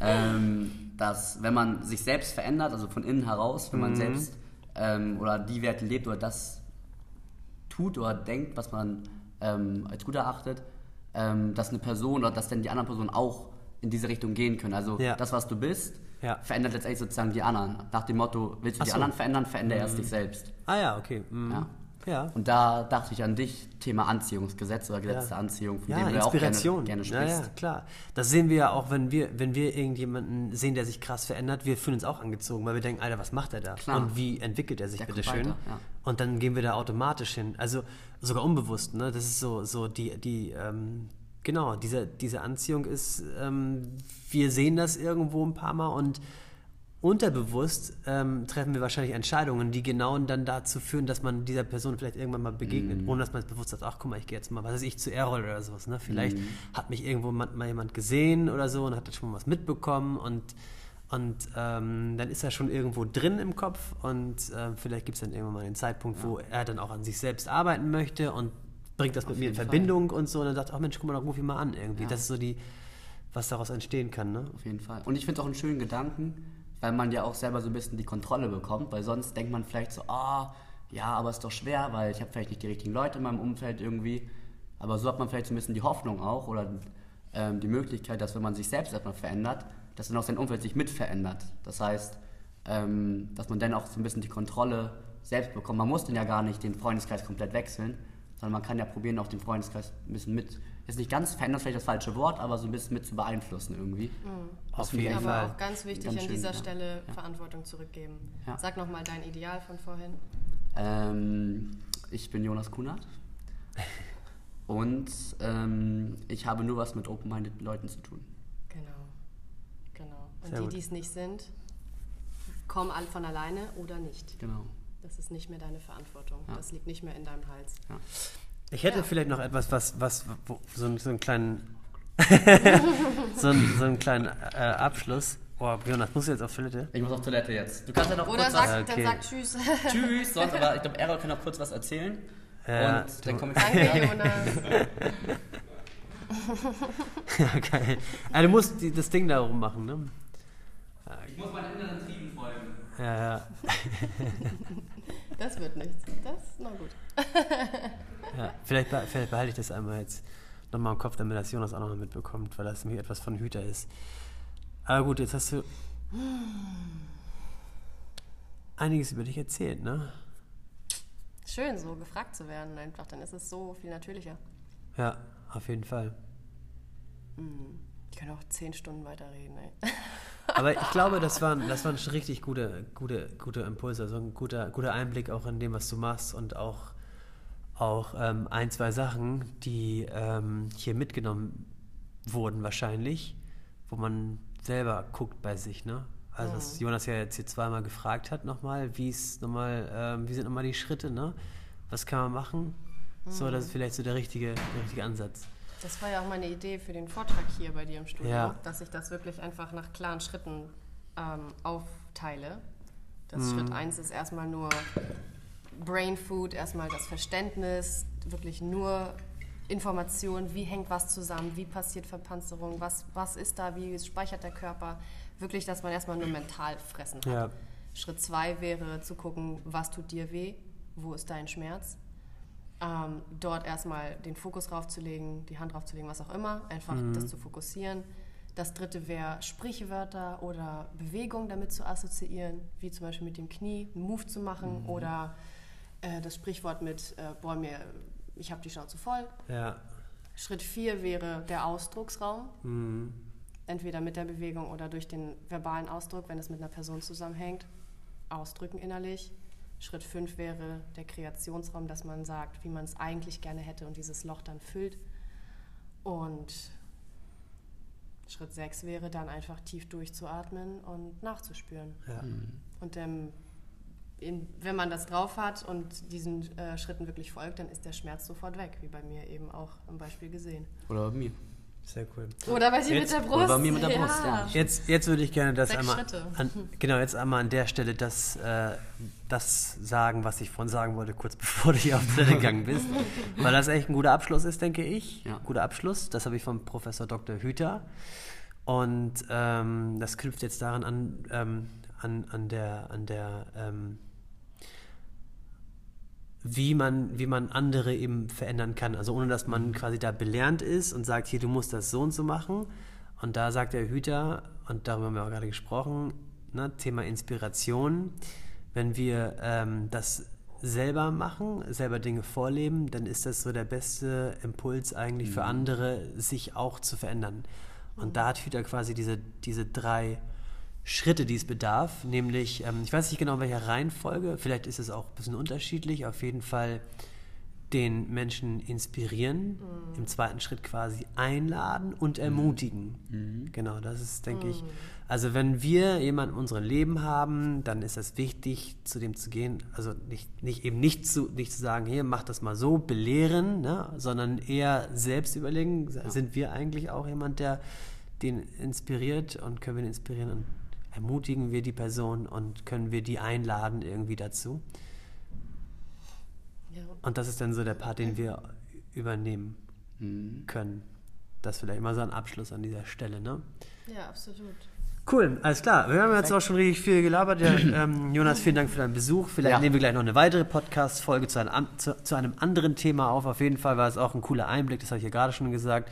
C: ähm, dass wenn man sich selbst verändert, also von innen heraus, wenn man mhm. selbst ähm, oder die Werte lebt oder das tut oder denkt, was man ähm, als gut erachtet, ähm, dass eine Person oder dass dann die anderen Personen auch in diese Richtung gehen können. Also
A: Ja.
C: das, was du bist,
A: Ja.
C: verändert letztendlich sozusagen die anderen. Nach dem Motto, willst du
A: Ach
C: die
A: so. Mhm.
C: anderen verändern, verändere erst dich selbst.
A: Ah ja, okay. Mhm.
C: Ja.
A: Ja.
C: Und da dachte ich an dich, Thema Anziehungsgesetz oder Gesetz
A: Ja.
C: der Anziehung, von
A: Ja,
C: dem du ja auch gerne,
A: Inspiration.
C: gerne
A: ja,
C: sprichst.
A: ja, klar. Das sehen wir ja auch, wenn wir, wenn wir irgendjemanden sehen, der sich krass verändert, wir fühlen uns auch angezogen, weil wir denken, Alter, was macht er da?
C: Klar.
A: Und wie entwickelt er sich
C: Der
A: bitte
C: kommt
A: schön?
C: weiter, ja.
A: Und dann gehen wir da automatisch hin. Also sogar unbewusst, ne? Das ist so, so die, die, ähm, genau, diese, diese Anziehung ist, ähm, wir sehen das irgendwo ein paar Mal und unterbewusst ähm, treffen wir wahrscheinlich Entscheidungen, die genau dann dazu führen, dass man dieser Person vielleicht irgendwann mal begegnet,
C: Mhm.
A: ohne dass man es bewusst sagt, ach guck mal, ich gehe jetzt mal, was weiß ich, zu Errol oder sowas. Ne? Vielleicht
C: Mhm.
A: hat mich irgendwo mal, jemand gesehen oder so und hat schon mal was mitbekommen und, und ähm, dann ist er schon irgendwo drin im Kopf und äh, vielleicht gibt es dann irgendwann mal einen Zeitpunkt, wo er dann auch an sich selbst arbeiten möchte und bringt das mit
C: Auf
A: mir in
C: jeden Fall.
A: Verbindung und so und dann sagt, ach Mensch, guck mal, doch ruf ihn mal an irgendwie.
C: Ja.
A: Das ist so die, was daraus entstehen kann. Ne?
C: Auf jeden Fall. Und ich finde es auch einen schönen Gedanken, weil man ja auch selber so ein bisschen die Kontrolle bekommt, weil sonst denkt man vielleicht so, ah, ja, aber ist doch schwer, weil ich habe vielleicht nicht die richtigen Leute in meinem Umfeld irgendwie. Aber so hat man vielleicht so ein bisschen die Hoffnung auch oder ähm, die Möglichkeit, dass wenn man sich selbst erstmal verändert, dass dann auch sein Umfeld sich mit verändert. Das heißt, ähm, dass man dann auch so ein bisschen die Kontrolle selbst bekommt. Man muss dann ja gar nicht den Freundeskreis komplett wechseln, sondern man kann ja probieren, auch den Freundeskreis ein bisschen mit, jetzt nicht ganz verändern, vielleicht das falsche Wort, aber so ein bisschen mit zu beeinflussen irgendwie. Das
A: Auf jeden
B: Aber
A: Fall.
B: auch ganz wichtig
C: Ganz
B: an
C: schön,
B: dieser
C: ja.
B: Stelle
C: Ja.
B: Verantwortung zurückgeben.
C: Ja.
B: Sag nochmal dein Ideal von vorhin.
C: Ähm, ich bin Jonas Kunert und ähm, ich habe nur was mit open-minded Leuten zu tun.
B: Genau. Genau. Und
A: Sehr
B: die, die es nicht sind, kommen alle von alleine oder nicht.
C: Genau.
B: Das ist nicht mehr deine Verantwortung.
C: Ja.
B: Das liegt nicht mehr in deinem Hals.
C: Ja.
A: Ich hätte
B: Ja.
A: vielleicht noch etwas, was, was, wo, so, einen- so einen kleinen, so, einen, so einen kleinen äh, Abschluss. Boah, Jonas, musst du jetzt auf Toilette?
C: Ich muss auf Toilette jetzt. Du kannst ja noch
B: Oder
C: kurz
B: sag,
C: was...
A: Okay.
B: dann sag Tschüss.
C: Tschüss, sonst, aber ich glaube, Errol kann noch kurz was erzählen.
A: Ja,
C: und dann komme ich
B: Danke, Jonas.
A: Ja, geil. Ah, du musst die, das Ding da oben machen, ne?
C: Ich muss meinen inneren Trieben folgen.
A: Ja, ja.
B: Das wird nichts. Das, na gut.
A: ja. Vielleicht, be- vielleicht behalte ich das einmal jetzt nochmal im Kopf, damit das Jonas auch noch mitbekommt, weil das nämlich etwas von Hüter ist. Aber gut, jetzt hast du einiges über dich erzählt, ne?
B: Schön, so gefragt zu werden einfach. Dann ist es so viel natürlicher.
A: Ja, auf jeden Fall.
B: Ich kann auch zehn Stunden weiterreden, ey.
A: Aber ich glaube, das waren, das waren schon richtig gute, gute, gute Impulse, also ein guter, guter Einblick auch in dem, was du machst und auch, auch ähm, ein, zwei Sachen, die ähm, hier mitgenommen wurden wahrscheinlich, wo man selber guckt bei sich, ne? Also was Jonas ja jetzt hier zweimal gefragt hat nochmal, wie ist nochmal, ähm, wie sind nochmal die Schritte, ne? Was kann man machen? So, das ist vielleicht so der richtige, der richtige Ansatz.
B: Das war ja auch meine Idee für den Vortrag hier bei dir im Studio,
A: Ja.
B: dass ich das wirklich einfach nach klaren Schritten ähm, aufteile. Das Schritt 1 ist erstmal nur Brain Food, erstmal das Verständnis, wirklich nur Information, wie hängt was zusammen, wie passiert Verpanzerung, was, was ist da, wie speichert der Körper. Wirklich, dass man erstmal nur mental fressen hat.
A: Ja.
B: Schritt 2 wäre zu gucken, was tut dir weh, wo ist dein Schmerz. Ähm, dort erstmal den Fokus draufzulegen, die Hand draufzulegen, was auch immer, einfach das zu fokussieren. Das dritte wäre Sprichwörter oder Bewegungen damit zu assoziieren, wie zum Beispiel mit dem Knie einen Move zu machen oder äh, das Sprichwort mit, äh, boah, mir, ich habe die Schnauze voll.
A: Ja.
B: Schritt 4 wäre der Ausdrucksraum,
A: Mhm.
B: entweder mit der Bewegung oder durch den verbalen Ausdruck, wenn es mit einer Person zusammenhängt, ausdrücken innerlich. Schritt 5 wäre der Kreationsraum, dass man sagt, wie man es eigentlich gerne hätte und dieses Loch dann füllt. Und Schritt 6 wäre dann einfach tief durchzuatmen und nachzuspüren.
A: Ja.
B: Und ähm, in, wenn man das drauf hat und diesen äh, Schritten wirklich folgt, dann ist der Schmerz sofort weg, wie bei mir eben auch im Beispiel gesehen.
C: Oder bei mir.
A: Sehr cool.
B: Oder bei dir
A: Jetzt-
B: mit der Brust.
C: oder bei mir mit der Brust, ja.
A: Jetzt, jetzt würde ich gerne das
B: Sechs
A: einmal
B: Schritte.
A: an, genau jetzt einmal an der Stelle das, äh, das sagen, was ich vorhin sagen wollte, kurz bevor du hier auf Toilette gegangen bist, weil das echt ein guter Abschluss ist, denke ich.
C: Ja.
A: Guter Abschluss. Das habe ich vom Professor Dr. Hüter und ähm, das knüpft jetzt daran an, ähm, an, an der, an der ähm, wie man, wie man andere eben verändern kann. Also ohne dass man quasi da belernt ist und sagt, hier, du musst das so und so machen. Und da sagt der Hüter, und darüber haben wir auch gerade gesprochen, ne, Thema Inspiration, wenn wir ähm, das selber machen, selber Dinge vorleben, dann ist das so der beste Impuls eigentlich mhm. für andere, sich auch zu verändern. Und da hat Hüter quasi diese, diese drei Schritte, die es bedarf, nämlich, ähm, ich weiß nicht genau in welcher Reihenfolge, vielleicht ist es auch ein bisschen unterschiedlich, auf jeden Fall den Menschen inspirieren, mhm. im zweiten Schritt quasi einladen und mhm. ermutigen. Mhm. Genau, das ist, denke ich, mhm. also wenn wir jemanden in unserem Leben haben, dann ist es wichtig, zu dem zu gehen, also nicht, nicht eben nicht zu, nicht zu sagen, hier, mach das mal so, belehren, ne, sondern eher selbst überlegen, ja. sind wir eigentlich auch jemand, der den inspiriert und können wir den inspirieren und ermutigen wir die Person und können wir die einladen irgendwie dazu. Ja. Und das ist dann so der Part, den wir übernehmen mhm. können. Das vielleicht immer so ein Abschluss an dieser Stelle, ne?
B: Ja, absolut.
A: Cool, alles klar. Wir haben jetzt auch schon richtig viel gelabert. Ja, ähm, Jonas, vielen Dank für deinen Besuch. Vielleicht ja. nehmen wir gleich noch eine weitere Podcast-Folge zu, zu, zu, einem anderen Thema auf. Auf jeden Fall war es auch ein cooler Einblick, das habe ich ja gerade schon gesagt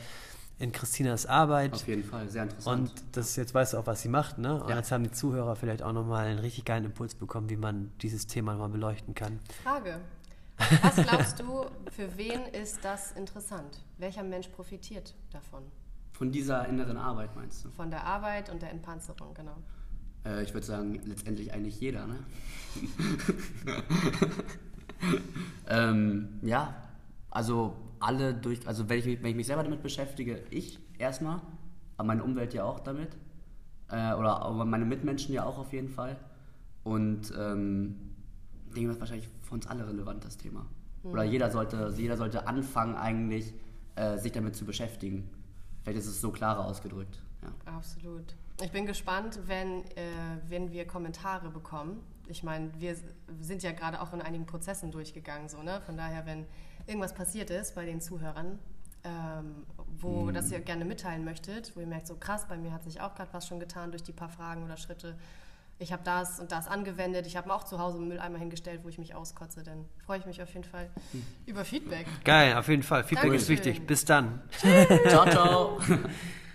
A: in Christinas Arbeit.
C: Auf jeden Fall, sehr interessant.
A: Und das jetzt weißt du auch, was sie macht, ne? Und ja. jetzt haben die Zuhörer vielleicht auch nochmal einen richtig geilen Impuls bekommen, wie man dieses Thema mal beleuchten kann.
B: Frage. Was glaubst du, für wen ist das interessant? Welcher Mensch profitiert davon?
C: Von dieser inneren Arbeit meinst du?
B: Von der Arbeit und der Entpanzerung, genau.
C: Äh, ich würde sagen, letztendlich eigentlich jeder, ne? ähm, ja, also alle durch, also wenn ich, wenn ich mich selber damit beschäftige, ich erstmal, aber meine Umwelt ja auch damit. Äh, oder meine Mitmenschen ja auch auf jeden Fall. Und ähm, ich denke, das ist wahrscheinlich für uns alle relevant, das Thema. Mhm. Oder jeder sollte, jeder sollte anfangen, eigentlich äh, sich damit zu beschäftigen. Vielleicht ist es so klarer ausgedrückt. Ja.
B: Absolut. Ich bin gespannt, wenn, äh, wenn wir Kommentare bekommen. Ich meine, wir sind ja gerade auch in einigen Prozessen durchgegangen, so, ne? Von daher, wenn irgendwas passiert ist bei den Zuhörern, ähm, wo mhm. das ihr gerne mitteilen möchtet, wo ihr merkt, so krass, bei mir hat sich auch gerade was schon getan durch die paar Fragen oder Schritte. Ich habe das und das angewendet. Ich habe mir auch zu Hause einen Mülleimer hingestellt, wo ich mich auskotze. Dann freue ich mich auf jeden Fall mhm. über Feedback.
A: Geil, auf jeden Fall. Feedback Dankeschön. ist wichtig. Bis dann.
C: ciao, ciao.